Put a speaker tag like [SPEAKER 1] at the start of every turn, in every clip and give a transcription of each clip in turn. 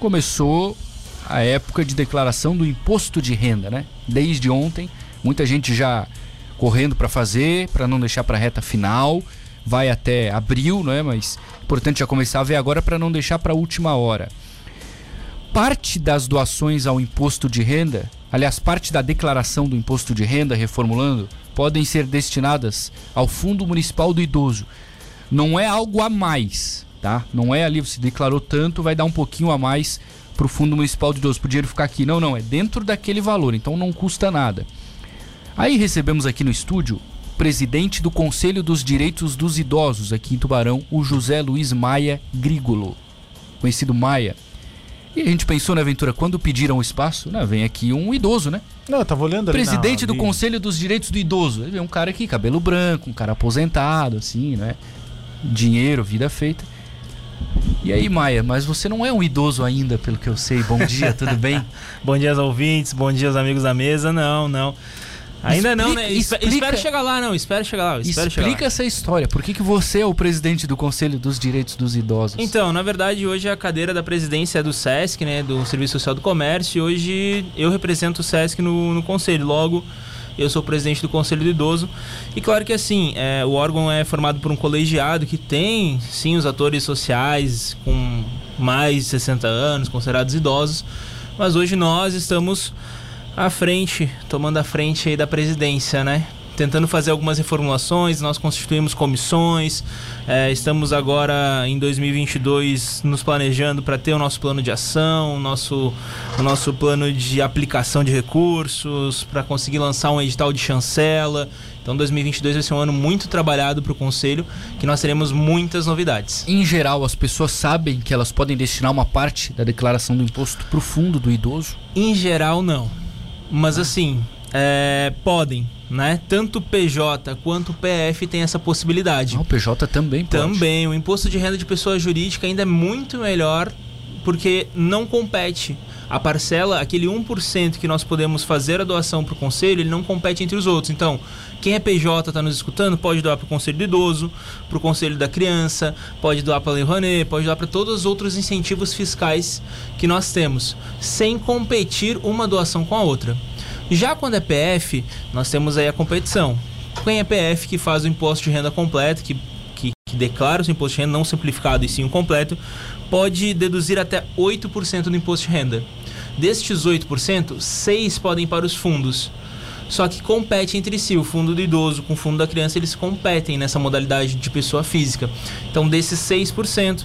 [SPEAKER 1] começou a época de declaração do imposto de renda, né? Desde ontem, muita gente já correndo para fazer, para não deixar para a reta final. Vai até abril, não é? Mas é importante já começar a ver agora para não deixar para a última hora. Parte das doações ao imposto de renda, aliás, parte da declaração do imposto de renda, reformulando, podem ser destinadas ao Fundo Municipal do Idoso. Não é algo a mais, tá? Não é ali, você declarou tanto, vai dar um pouquinho a mais para o Fundo Municipal do Idoso, para o dinheiro ficar aqui. Não, não, é dentro daquele valor, então não custa nada. Aí recebemos aqui no estúdio o presidente do Conselho dos Direitos dos Idosos aqui em Tubarão, o José Luiz Maia Grigolo, conhecido Maia. E a gente pensou na aventura, quando pediram o espaço, né, vem aqui um idoso, né?
[SPEAKER 2] Não, eu tava olhando ali
[SPEAKER 1] Presidente
[SPEAKER 2] na-
[SPEAKER 1] do. Conselho dos Direitos do Idoso. Ele vem um cara aqui, cabelo branco, um cara aposentado, assim, né? Dinheiro, vida feita. E aí, Maia, mas você não é um idoso ainda, pelo que eu sei. Bom dia, tudo bem?
[SPEAKER 3] Bom dia aos ouvintes, bom dia aos amigos da mesa. Não, não. Ainda não,
[SPEAKER 1] Explica-
[SPEAKER 3] né? Espe-
[SPEAKER 1] explica-
[SPEAKER 3] Espero chegar lá, não. Espero chegar lá. Espero chegar
[SPEAKER 1] Explica
[SPEAKER 3] lá.
[SPEAKER 1] essa história. Por que, que você é o presidente do Conselho dos Direitos dos Idosos?
[SPEAKER 3] Então, na verdade, hoje a cadeira da presidência é do SESC, né? Do Serviço Social do Comércio. E hoje eu represento o SESC no, no conselho. Logo, eu sou presidente do Conselho do Idoso. E claro que assim, é, o órgão é formado por um colegiado que tem, sim, os atores sociais com mais de 60 anos, considerados idosos. Mas hoje nós estamos à frente, tomando a frente aí da presidência, né? Tentando fazer algumas reformulações, nós constituímos comissões, é, estamos agora em 2022 nos planejando para ter o nosso plano de ação, o nosso, o nosso plano de aplicação de recursos, para conseguir lançar um edital de chancela. Então 2022 vai ser um ano muito trabalhado para o Conselho, que nós teremos muitas novidades.
[SPEAKER 1] Em geral, as pessoas sabem que elas podem destinar uma parte da declaração do imposto para o fundo do idoso?
[SPEAKER 3] Em geral, não. Mas assim, é, podem, né? Tanto o PJ quanto o PF tem essa possibilidade.
[SPEAKER 1] Ah, o PJ também pode.
[SPEAKER 3] Também, o imposto de renda de pessoa jurídica ainda é muito melhor porque não compete. A parcela, aquele 1% que nós podemos fazer a doação para o conselho, ele não compete entre os outros. Então, quem é PJ está nos escutando, pode doar para o conselho do idoso, para o conselho da criança, pode doar para a Lei Rouanet, pode doar para todos os outros incentivos fiscais que nós temos, sem competir uma doação com a outra. Já quando é PF, nós temos aí a competição. Quem é PF que faz o imposto de renda completo, que, que, que declara o seu imposto de renda não simplificado e sim o completo, pode deduzir até 8% do imposto de renda. Destes 8%, 6 podem ir para os fundos. Só que compete entre si, o fundo do idoso com o fundo da criança, eles competem nessa modalidade de pessoa física. Então, desses 6%,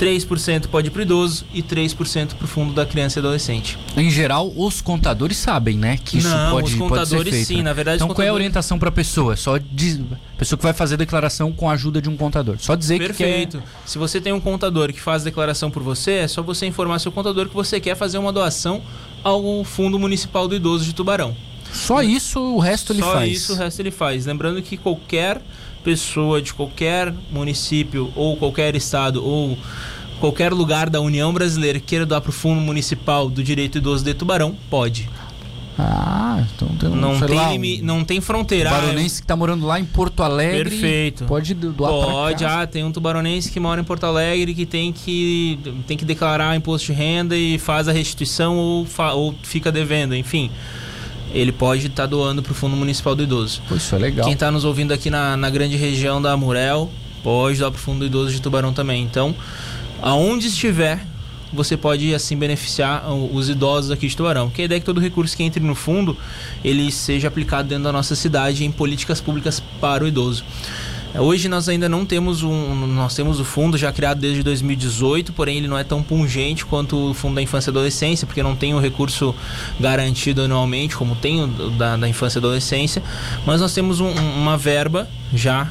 [SPEAKER 3] 3% pode ir para o idoso e 3% para o fundo da criança e adolescente.
[SPEAKER 1] Em geral, os contadores sabem, né? Que isso
[SPEAKER 3] Não,
[SPEAKER 1] pode,
[SPEAKER 3] os
[SPEAKER 1] pode ser
[SPEAKER 3] contadores
[SPEAKER 1] feito.
[SPEAKER 3] sim,
[SPEAKER 1] né?
[SPEAKER 3] na verdade,
[SPEAKER 1] Então,
[SPEAKER 3] os
[SPEAKER 1] qual é a
[SPEAKER 3] contadores-
[SPEAKER 1] orientação para a pessoa? Só diz, pessoa que vai fazer a declaração com a ajuda de um contador. Só dizer que
[SPEAKER 3] Perfeito. Se você tem um contador que faz declaração por você, é só você informar seu contador que você quer fazer uma doação ao Fundo Municipal do Idoso de Tubarão.
[SPEAKER 1] Só isso, o resto ele
[SPEAKER 3] Só
[SPEAKER 1] faz.
[SPEAKER 3] isso o resto ele faz. Lembrando que qualquer pessoa de qualquer município ou qualquer estado ou qualquer lugar da União Brasileira que queira doar para o Fundo Municipal do Direito Idoso de Tubarão, pode.
[SPEAKER 1] Ah, então tem um,
[SPEAKER 3] Não tem,
[SPEAKER 1] lá, um
[SPEAKER 3] não tem fronteira. Ah,
[SPEAKER 1] baronense que tá morando lá em Porto Alegre.
[SPEAKER 3] Perfeito.
[SPEAKER 1] Pode do- doar
[SPEAKER 3] Pode, ah, tem um tubaronense que mora em Porto Alegre que tem que, tem que declarar imposto de renda e faz a restituição ou, ou fica devendo, enfim. Ele pode estar doando para o Fundo Municipal do Idoso.
[SPEAKER 1] Pô, isso é legal.
[SPEAKER 3] Quem está nos ouvindo aqui na, na grande região da Amurel pode doar para o Fundo do Idoso de Tubarão também. Então, aonde estiver, você pode assim beneficiar os idosos aqui de Tubarão. Porque a ideia é que todo recurso que entre no fundo, ele seja aplicado dentro da nossa cidade em políticas públicas para o idoso. É, Hoje nós ainda não temos um. Nós temos o fundo já criado desde 2018, porém ele não é tão pungente quanto o fundo da infância e adolescência, porque não tem o recurso garantido anualmente, como tem o da, da infância e adolescência. Mas nós temos um- um- uma verba já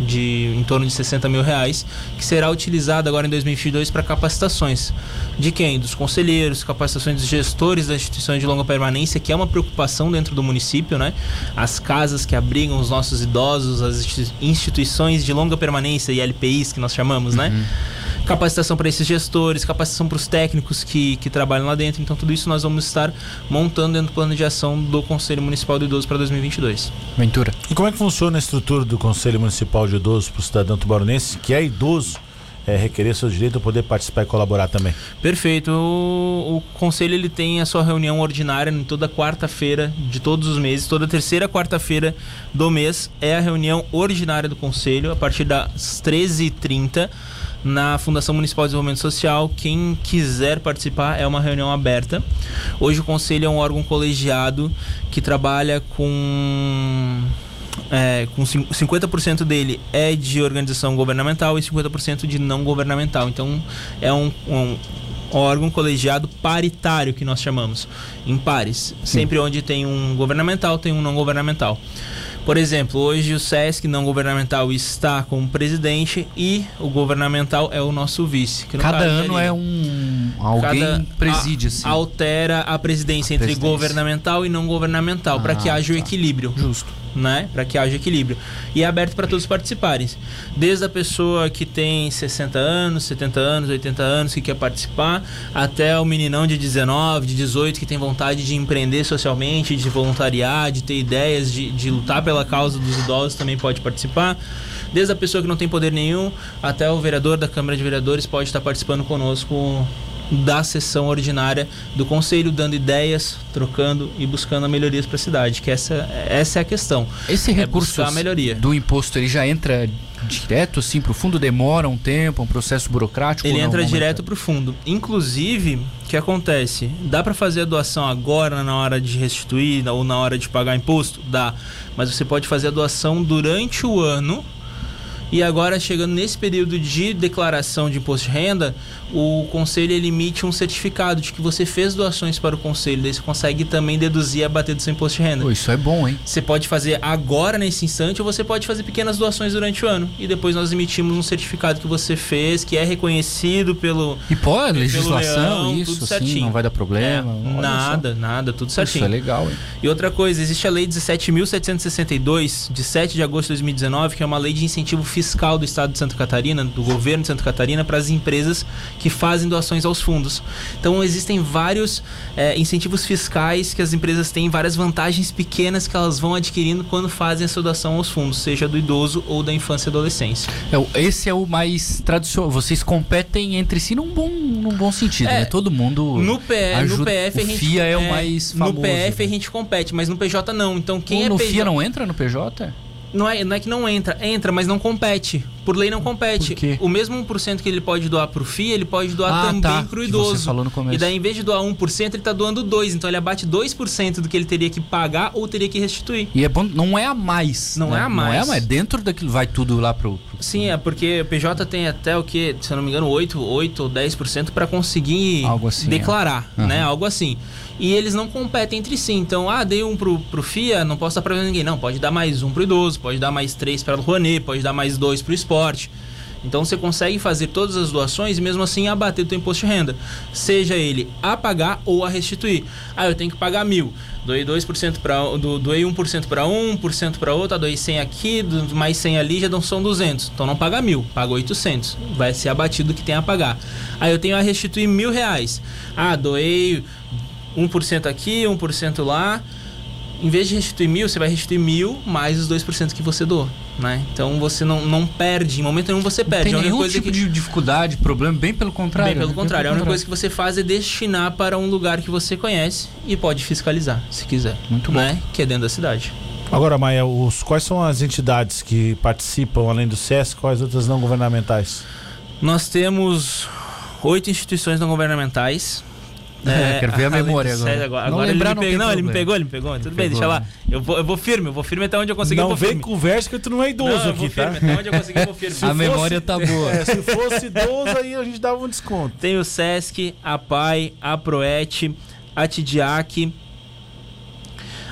[SPEAKER 3] de em torno de 60 mil reais, que será utilizada agora em 2022 para capacitações. De quem? Dos conselheiros, capacitações dos gestores das instituições de longa permanência, que é uma preocupação dentro do município, né? As casas que abrigam os nossos idosos, as institui- instituições de longa permanência, ILPIs que nós chamamos, né? Capacitação para esses gestores, capacitação para os técnicos que, que trabalham lá dentro. Então, tudo isso nós vamos estar montando dentro do plano de ação do Conselho Municipal do Idoso para 2022.
[SPEAKER 1] Ventura.
[SPEAKER 2] E como é que funciona a estrutura do Conselho Municipal de Idosos para o cidadão tubaronense que é idoso? é, requerer seu direito, poder participar e colaborar também.
[SPEAKER 3] Perfeito. O, o conselho ele tem a sua reunião ordinária em toda quarta-feira de todos os meses, toda terceira quarta-feira do mês é a reunião ordinária do conselho a partir das 13h30 na Fundação Municipal de Desenvolvimento Social. Quem quiser participar é uma reunião aberta. Hoje o conselho é um órgão colegiado que trabalha com é, com 50% dele é de organização governamental e 50% de não governamental. Então é um, um órgão colegiado paritário que nós chamamos, em pares. Sempre onde tem um governamental, tem um não governamental. Por exemplo, hoje o SESC não governamental está como presidente e o governamental é o nosso vice.
[SPEAKER 1] Cada ano ali, é um alguém cada, preside assim.
[SPEAKER 3] Altera a presidência a entre presidência. governamental e não governamental ah, para que haja tá. o equilíbrio.
[SPEAKER 1] Justo
[SPEAKER 3] né, para que haja equilíbrio. E é aberto para todos participarem. Desde a pessoa que tem 60 anos, 70 anos, 80 anos que quer participar, até o meninão de 19, de 18 que tem vontade de empreender socialmente, de voluntariar, de ter ideias, de, de lutar pela causa dos idosos também pode participar. Desde a pessoa que não tem poder nenhum até o vereador da Câmara de Vereadores pode estar participando conosco da sessão ordinária do conselho, dando ideias, trocando e buscando melhorias para a cidade, que essa, essa é a questão.
[SPEAKER 1] Esse é recurso é melhoria. do imposto ele já entra direto assim para o fundo, demora um tempo, um processo burocrático?
[SPEAKER 3] Ele entra direto para o fundo. Inclusive, o que acontece? Dá para fazer a doação agora na hora de restituir ou na hora de pagar imposto? Dá. Mas você pode fazer a doação durante o ano e agora, chegando nesse período de declaração de imposto de renda, o conselho emite um certificado de que você fez doações para o conselho. Daí você consegue também deduzir e abater do seu imposto de renda.
[SPEAKER 1] Pô, isso é bom, hein?
[SPEAKER 3] Você pode fazer agora, nesse instante, ou você pode fazer pequenas doações durante o ano. E depois nós emitimos um certificado que você fez, que é reconhecido pelo.
[SPEAKER 1] E pode, legislação, leão, isso, tudo certinho. Sim, não vai dar problema.
[SPEAKER 3] É, nada, só. nada, tudo certinho.
[SPEAKER 1] Isso é legal, hein?
[SPEAKER 3] E outra coisa, existe a Lei 17.762, de 7 de agosto de 2019, que é uma lei de incentivo fiscal fiscal do estado de Santa Catarina, do governo de Santa Catarina, para as empresas que fazem doações aos fundos. Então existem vários é, incentivos fiscais que as empresas têm, várias vantagens pequenas que elas vão adquirindo quando fazem essa doação aos fundos, seja do idoso ou da infância e adolescência.
[SPEAKER 1] É, esse é o mais tradicional. Vocês competem entre si num bom, num bom sentido, é, né? Todo mundo.
[SPEAKER 3] No, P, ajuda, no PF
[SPEAKER 1] a gente. FIA é, é o mais famoso.
[SPEAKER 3] No PF a gente compete, mas no PJ não. Então quem é
[SPEAKER 1] no
[SPEAKER 3] PJ...
[SPEAKER 1] FIA não entra no PJ?
[SPEAKER 3] Não é, não é que não entra, entra, mas não compete. Por lei não compete. O mesmo 1% que ele pode doar pro FII, ele pode doar ah, também tá, pro idoso.
[SPEAKER 1] Você falou no começo.
[SPEAKER 3] E daí, em vez de doar 1%, ele tá doando 2%. Então ele abate 2% do que ele teria que pagar ou teria que restituir.
[SPEAKER 1] E é bom, não é a mais.
[SPEAKER 3] Não
[SPEAKER 1] né?
[SPEAKER 3] é a mais.
[SPEAKER 1] Não é a mais. Dentro daquilo vai tudo lá pro. pro...
[SPEAKER 3] Sim, é porque o PJ tem até o que, se eu não me engano, 8, 8 ou 10% para conseguir
[SPEAKER 1] assim,
[SPEAKER 3] é. declarar, é. né? Algo assim e eles não competem entre si. Então, ah, dei um pro, pro FIA, não posso dar pra ninguém. Não, pode dar mais um pro idoso, pode dar mais três para o Rouanet, pode dar mais dois pro esporte. Então você consegue fazer todas as doações e mesmo assim abater o imposto de renda. Seja ele a pagar ou a restituir. Ah, eu tenho que pagar mil. Doei 2% para do, doei 1% para um, 1% para outro, ah, doei 100 aqui, mais 100 ali já são 200. Então não paga mil, paga 800. Vai ser abatido o que tem a pagar. Aí eu tenho a restituir mil reais. Ah, doei 1% aqui, 1% lá. Em vez de restituir mil, você vai restituir mil mais os 2% que você doou. Né? Então você não, não perde, em momento nenhum você perde.
[SPEAKER 1] Não tem nenhum tipo que... de dificuldade, problema, bem pelo contrário.
[SPEAKER 3] Bem pelo né? contrário. Bem pelo a única coisa que você faz é destinar para um lugar que você conhece e pode fiscalizar, se quiser.
[SPEAKER 1] Muito bom.
[SPEAKER 3] Né? Que é dentro da cidade.
[SPEAKER 2] Agora, Maia, os, quais são as entidades que participam, além do SESC, quais outras não governamentais?
[SPEAKER 3] Nós temos oito instituições não governamentais
[SPEAKER 1] é, quero ver a memória agora.
[SPEAKER 3] agora. Não, agora lembrar, ele, me pegou, não, ele me pegou, ele me pegou. Tudo bem, deixa lá. Eu vou, eu vou firme, eu vou firme até onde eu conseguir.
[SPEAKER 2] Não
[SPEAKER 3] vem
[SPEAKER 2] firme. conversa que tu não é idoso não, aqui, tá?
[SPEAKER 3] Firme, até onde eu conseguir, eu vou firme.
[SPEAKER 1] a memória tá boa.
[SPEAKER 2] É, se fosse idoso, aí a gente dava um desconto.
[SPEAKER 3] Tem o Sesc, a PAI, a Proet, a Tidiac,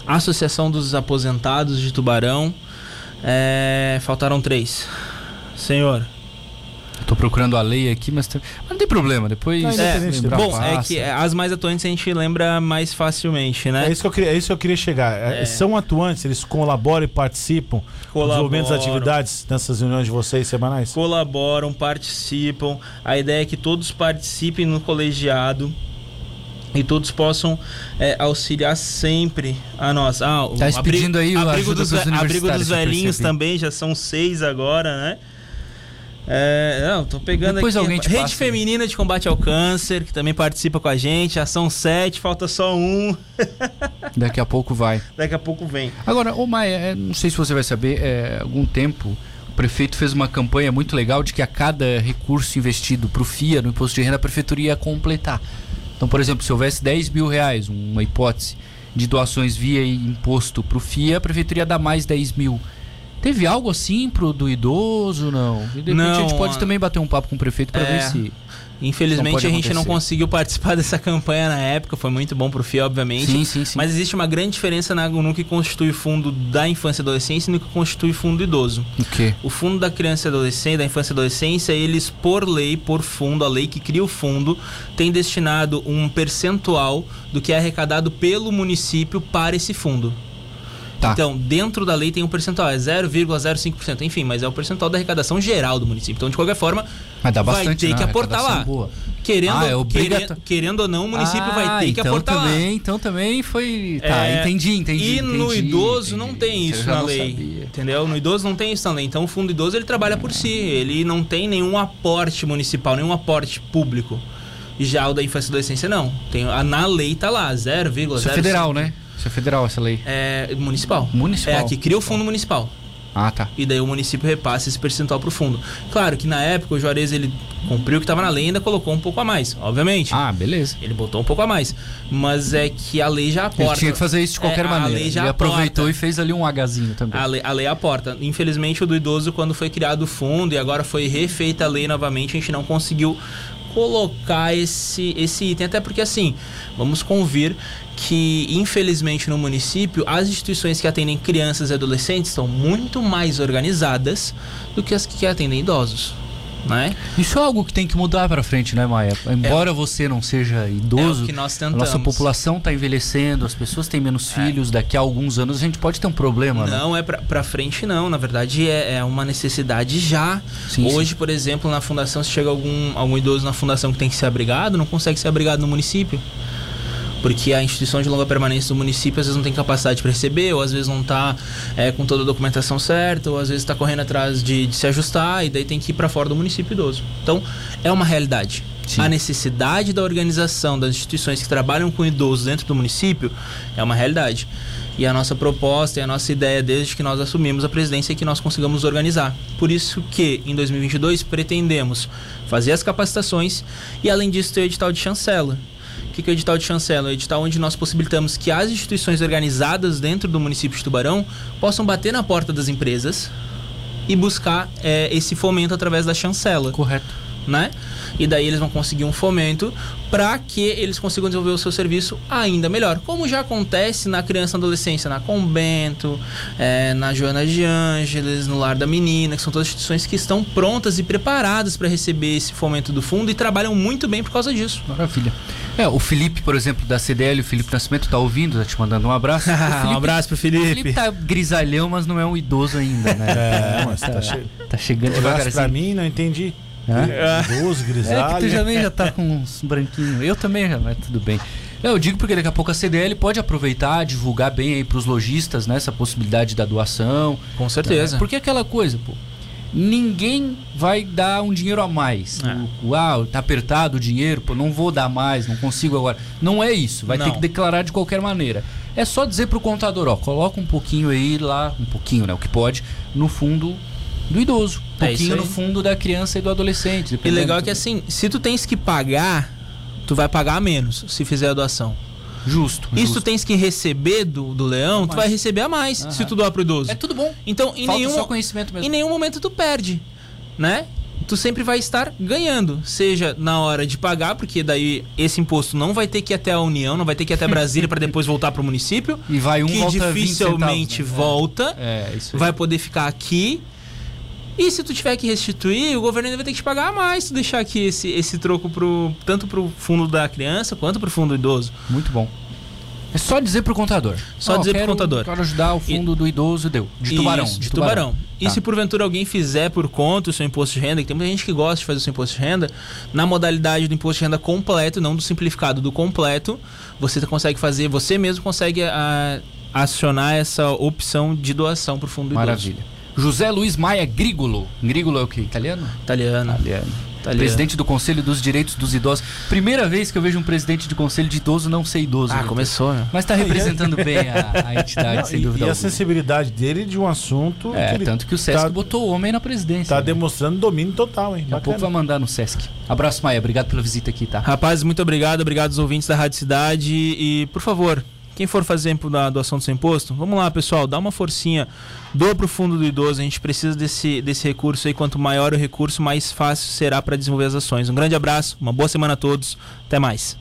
[SPEAKER 3] a Associação dos Aposentados de Tubarão. É, faltaram três. Senhor,
[SPEAKER 1] Tô procurando a lei aqui, mas, mas não tem problema, depois. Não,
[SPEAKER 3] é, bom, passa. é que as mais atuantes a gente lembra mais facilmente, né?
[SPEAKER 2] É isso que eu queria, é isso que eu queria chegar. É. é. São atuantes, eles colaboram e participam colaboram. desenvolvimento das atividades nessas reuniões de vocês semanais?
[SPEAKER 3] Colaboram, participam. A ideia é que todos participem no colegiado e todos possam é, auxiliar sempre a nós. Ah,
[SPEAKER 1] tá pedindo aí o
[SPEAKER 3] abrigo dos, abrigo dos velhinhos também, já são seis agora, né? É, não, tô pegando
[SPEAKER 1] Depois
[SPEAKER 3] aqui.
[SPEAKER 1] alguém te
[SPEAKER 3] Rede
[SPEAKER 1] passa.
[SPEAKER 3] Feminina de Combate ao Câncer, que também participa com a gente. Ação 7, falta só um.
[SPEAKER 1] Daqui a pouco vai.
[SPEAKER 3] Daqui a pouco vem.
[SPEAKER 1] Agora, ô Maia, é, não sei se você vai saber, é, algum tempo o prefeito fez uma campanha muito legal de que a cada recurso investido para o FIA no imposto de renda a prefeitura ia completar. Então, por exemplo, se houvesse 10 mil reais, uma hipótese, de doações via imposto para o FIA, a prefeitura ia dar mais 10 mil. Teve algo assim pro do idoso, não? E de repente
[SPEAKER 3] Não,
[SPEAKER 1] a gente pode também bater um papo com o prefeito para
[SPEAKER 3] É.
[SPEAKER 1] ver se.
[SPEAKER 3] Infelizmente a gente não
[SPEAKER 1] acontecer.
[SPEAKER 3] conseguiu participar dessa campanha na época, foi muito bom pro FIA, obviamente.
[SPEAKER 1] Sim, sim, sim.
[SPEAKER 3] Mas existe uma grande diferença na- no que constitui o fundo da infância e adolescência e no que constitui o fundo do idoso.
[SPEAKER 1] O quê?
[SPEAKER 3] O fundo da criança e adolescência, da infância e adolescência, eles, por lei, por fundo, a lei que cria o fundo, tem destinado um percentual do que é arrecadado pelo município para esse fundo.
[SPEAKER 1] Tá.
[SPEAKER 3] Então, dentro da lei tem um percentual, é 0,05%, enfim, mas é o percentual da arrecadação geral do município. Então, de qualquer forma, vai
[SPEAKER 1] bastante,
[SPEAKER 3] ter
[SPEAKER 1] né?
[SPEAKER 3] que aportar lá.
[SPEAKER 1] Boa.
[SPEAKER 3] Querendo,
[SPEAKER 1] Ah, é obrigato-
[SPEAKER 3] querendo, ou não, o município vai
[SPEAKER 1] Ah,
[SPEAKER 3] ter que
[SPEAKER 1] então
[SPEAKER 3] aportar
[SPEAKER 1] também,
[SPEAKER 3] lá.
[SPEAKER 1] Então também foi. Tá,
[SPEAKER 3] É,
[SPEAKER 1] entendi, entendi.
[SPEAKER 3] E no
[SPEAKER 1] entendi,
[SPEAKER 3] idoso
[SPEAKER 1] entendi.
[SPEAKER 3] não tem isso na lei.
[SPEAKER 1] sabia.
[SPEAKER 3] Entendeu? No idoso não tem isso na lei. Então o fundo idoso ele trabalha por si. Ele não tem nenhum aporte municipal, nenhum aporte público. Já o da infância e adolescência não. Tem, a, na lei tá lá, 0,05.
[SPEAKER 1] Isso é federal, né? Isso é federal, essa lei.
[SPEAKER 3] É municipal.
[SPEAKER 1] Municipal.
[SPEAKER 3] É aqui cria o fundo municipal.
[SPEAKER 1] Ah, tá.
[SPEAKER 3] E daí o município repassa esse percentual pro fundo. Claro que na época o Juarez ele cumpriu o que estava na lei e ainda colocou um pouco a mais, obviamente.
[SPEAKER 1] Ah, beleza.
[SPEAKER 3] Ele botou um pouco a mais. Mas é que a lei já aporta.
[SPEAKER 1] Ele tinha que fazer isso de qualquer
[SPEAKER 3] É, a
[SPEAKER 1] maneira. Ele aproveitou
[SPEAKER 3] aporta.
[SPEAKER 1] e fez ali um Hzinho também.
[SPEAKER 3] A lei, a lei aporta. Infelizmente, o do idoso, quando foi criado o fundo e agora foi refeita a lei novamente, a gente não conseguiu colocar esse, esse item. Até porque, assim, vamos convir que, infelizmente, no município, as instituições que atendem crianças e adolescentes estão muito mais organizadas do que as que atendem idosos. Né?
[SPEAKER 1] Isso é algo que tem que mudar pra frente, né, Maia? Embora você não seja idoso,
[SPEAKER 3] É que nós
[SPEAKER 1] a
[SPEAKER 3] tentamos.
[SPEAKER 1] nossa população tá envelhecendo, as pessoas têm menos filhos, daqui a alguns anos a gente pode ter um problema, né?
[SPEAKER 3] Não, é pra, pra frente não. Na verdade, é, é uma necessidade já.
[SPEAKER 1] Sim,
[SPEAKER 3] Hoje, por exemplo, na fundação, se chega algum, algum idoso na fundação que tem que ser abrigado, não consegue ser abrigado no município. Porque a instituição de longa permanência do município às vezes não tem capacidade para receber, ou às vezes não está com toda a documentação certa, ou às vezes está correndo atrás de, de se ajustar e daí tem que ir para fora do município idoso. Então, é uma realidade.
[SPEAKER 1] Sim.
[SPEAKER 3] A necessidade da organização das instituições que trabalham com idosos dentro do município é uma realidade. E a nossa proposta e a nossa ideia desde que nós assumimos a presidência é que nós consigamos organizar. Por isso que em 2022 pretendemos fazer as capacitações e além disso ter o edital de chancela. O que que é o edital de chancela? É o edital onde nós possibilitamos que as instituições organizadas dentro do município de Tubarão possam bater na porta das empresas e buscar eh, esse fomento através da chancela
[SPEAKER 1] Correto.
[SPEAKER 3] né? E daí eles vão conseguir um fomento para que eles consigam desenvolver o seu serviço ainda melhor. Como já acontece na criança e adolescência, na Combento, eh, na Joana de Ângeles, no Lar da Menina, que são todas instituições que estão prontas e preparadas para receber esse fomento do fundo e trabalham muito bem por causa disso.
[SPEAKER 1] Maravilha. É, o Felipe, por exemplo, da CDL, o Felipe Nascimento, tá ouvindo, tá te mandando um abraço. Felipe-
[SPEAKER 3] um abraço pro
[SPEAKER 1] O
[SPEAKER 3] Felipe.
[SPEAKER 1] Felipe tá grisalhão, mas não é um idoso ainda, né?
[SPEAKER 2] É, mas tá, che...
[SPEAKER 1] Tá chegando
[SPEAKER 2] pra
[SPEAKER 1] devagarzinho.
[SPEAKER 2] mim, não entendi.
[SPEAKER 1] Hã?
[SPEAKER 2] Idoso,
[SPEAKER 1] É que tu
[SPEAKER 2] grisalho.
[SPEAKER 1] já, tá com uns branquinhos. Eu também já, mas tudo bem. Eu digo porque daqui a pouco a CDL pode aproveitar, divulgar bem aí pros lojistas, né? Essa possibilidade da doação.
[SPEAKER 3] Com certeza.
[SPEAKER 1] É, porque é aquela coisa, pô. Ninguém vai dar um dinheiro a mais.
[SPEAKER 3] É.
[SPEAKER 1] Uau, tá apertado o dinheiro, pô, não vou dar mais, não consigo agora. Não é isso, vai ter
[SPEAKER 3] Não.
[SPEAKER 1] que declarar de qualquer maneira. É só dizer pro contador, ó, coloca um pouquinho aí lá, um pouquinho, né, o que pode, no fundo do idoso. Um
[SPEAKER 3] É
[SPEAKER 1] pouquinho no fundo da criança e do adolescente.
[SPEAKER 3] E legal é que assim, se tu tens que pagar, tu vai pagar menos se fizer a doação.
[SPEAKER 1] Justo.
[SPEAKER 3] Tu
[SPEAKER 1] justo.
[SPEAKER 3] tens que receber do, do leão, tu vai receber a mais
[SPEAKER 1] Aham.
[SPEAKER 3] se tu doar pro idoso.
[SPEAKER 1] É tudo bom.
[SPEAKER 3] Então, em
[SPEAKER 1] Falta
[SPEAKER 3] nenhum,
[SPEAKER 1] só conhecimento mesmo.
[SPEAKER 3] em nenhum momento tu perde, né? Tu sempre vai estar ganhando, seja na hora de pagar, porque daí esse imposto não vai ter que ir até a União, não vai ter que ir até Brasília para depois voltar pro município,
[SPEAKER 1] E vai um
[SPEAKER 3] que
[SPEAKER 1] volta 20
[SPEAKER 3] dificilmente
[SPEAKER 1] centavos, né?
[SPEAKER 3] volta,
[SPEAKER 1] É, é isso aí.
[SPEAKER 3] vai poder ficar aqui. E se tu tiver que restituir, o governo ainda vai ter que te pagar mais se tu deixar aqui esse, esse troco pro, tanto pro fundo da criança quanto pro fundo do idoso.
[SPEAKER 1] Muito bom. É só dizer pro contador.
[SPEAKER 3] Só dizer pro
[SPEAKER 1] quero-
[SPEAKER 3] contador.
[SPEAKER 1] Quero ajudar o fundo do idoso, deu. De tubarão.
[SPEAKER 3] Isso, de tubarão. E
[SPEAKER 1] Tá.
[SPEAKER 3] se porventura alguém fizer por conta o seu imposto de renda, que tem muita gente que gosta de fazer o seu imposto de renda, na modalidade do imposto de renda completo, não do simplificado, do completo, você consegue fazer, você mesmo consegue ah, acionar essa opção de doação pro fundo do
[SPEAKER 1] Maravilha. José Luiz Maia Grigolo. Grigolo é o que? Italiano?
[SPEAKER 3] Italiano.
[SPEAKER 1] Italiano. Italiano. Presidente do Conselho dos Direitos dos Idosos. Primeira vez que eu vejo um presidente de conselho de idoso não ser idoso.
[SPEAKER 3] Ah, né? começou, né?
[SPEAKER 1] Mas está representando bem a, a entidade, não, sem dúvida.
[SPEAKER 2] E,
[SPEAKER 1] e
[SPEAKER 2] a sensibilidade dele de um assunto.
[SPEAKER 1] É, que tanto que o Sesc tá, botou o homem na presidência.
[SPEAKER 2] Está né? demonstrando domínio total, hein?
[SPEAKER 1] Daqui a pouco vai mandar no Sesc. Abraço, Maia. Obrigado pela visita aqui, tá?
[SPEAKER 3] Rapaz, muito obrigado. Obrigado aos ouvintes da Rádio Cidade. E, por favor, quem for fazer da doação do sem imposto, vamos lá, pessoal, dá uma forcinha, doa para o fundo do idoso. A gente precisa desse, desse recurso aí. Quanto maior o recurso, mais fácil será para desenvolver as ações. Um grande abraço, uma boa semana a todos. Até mais.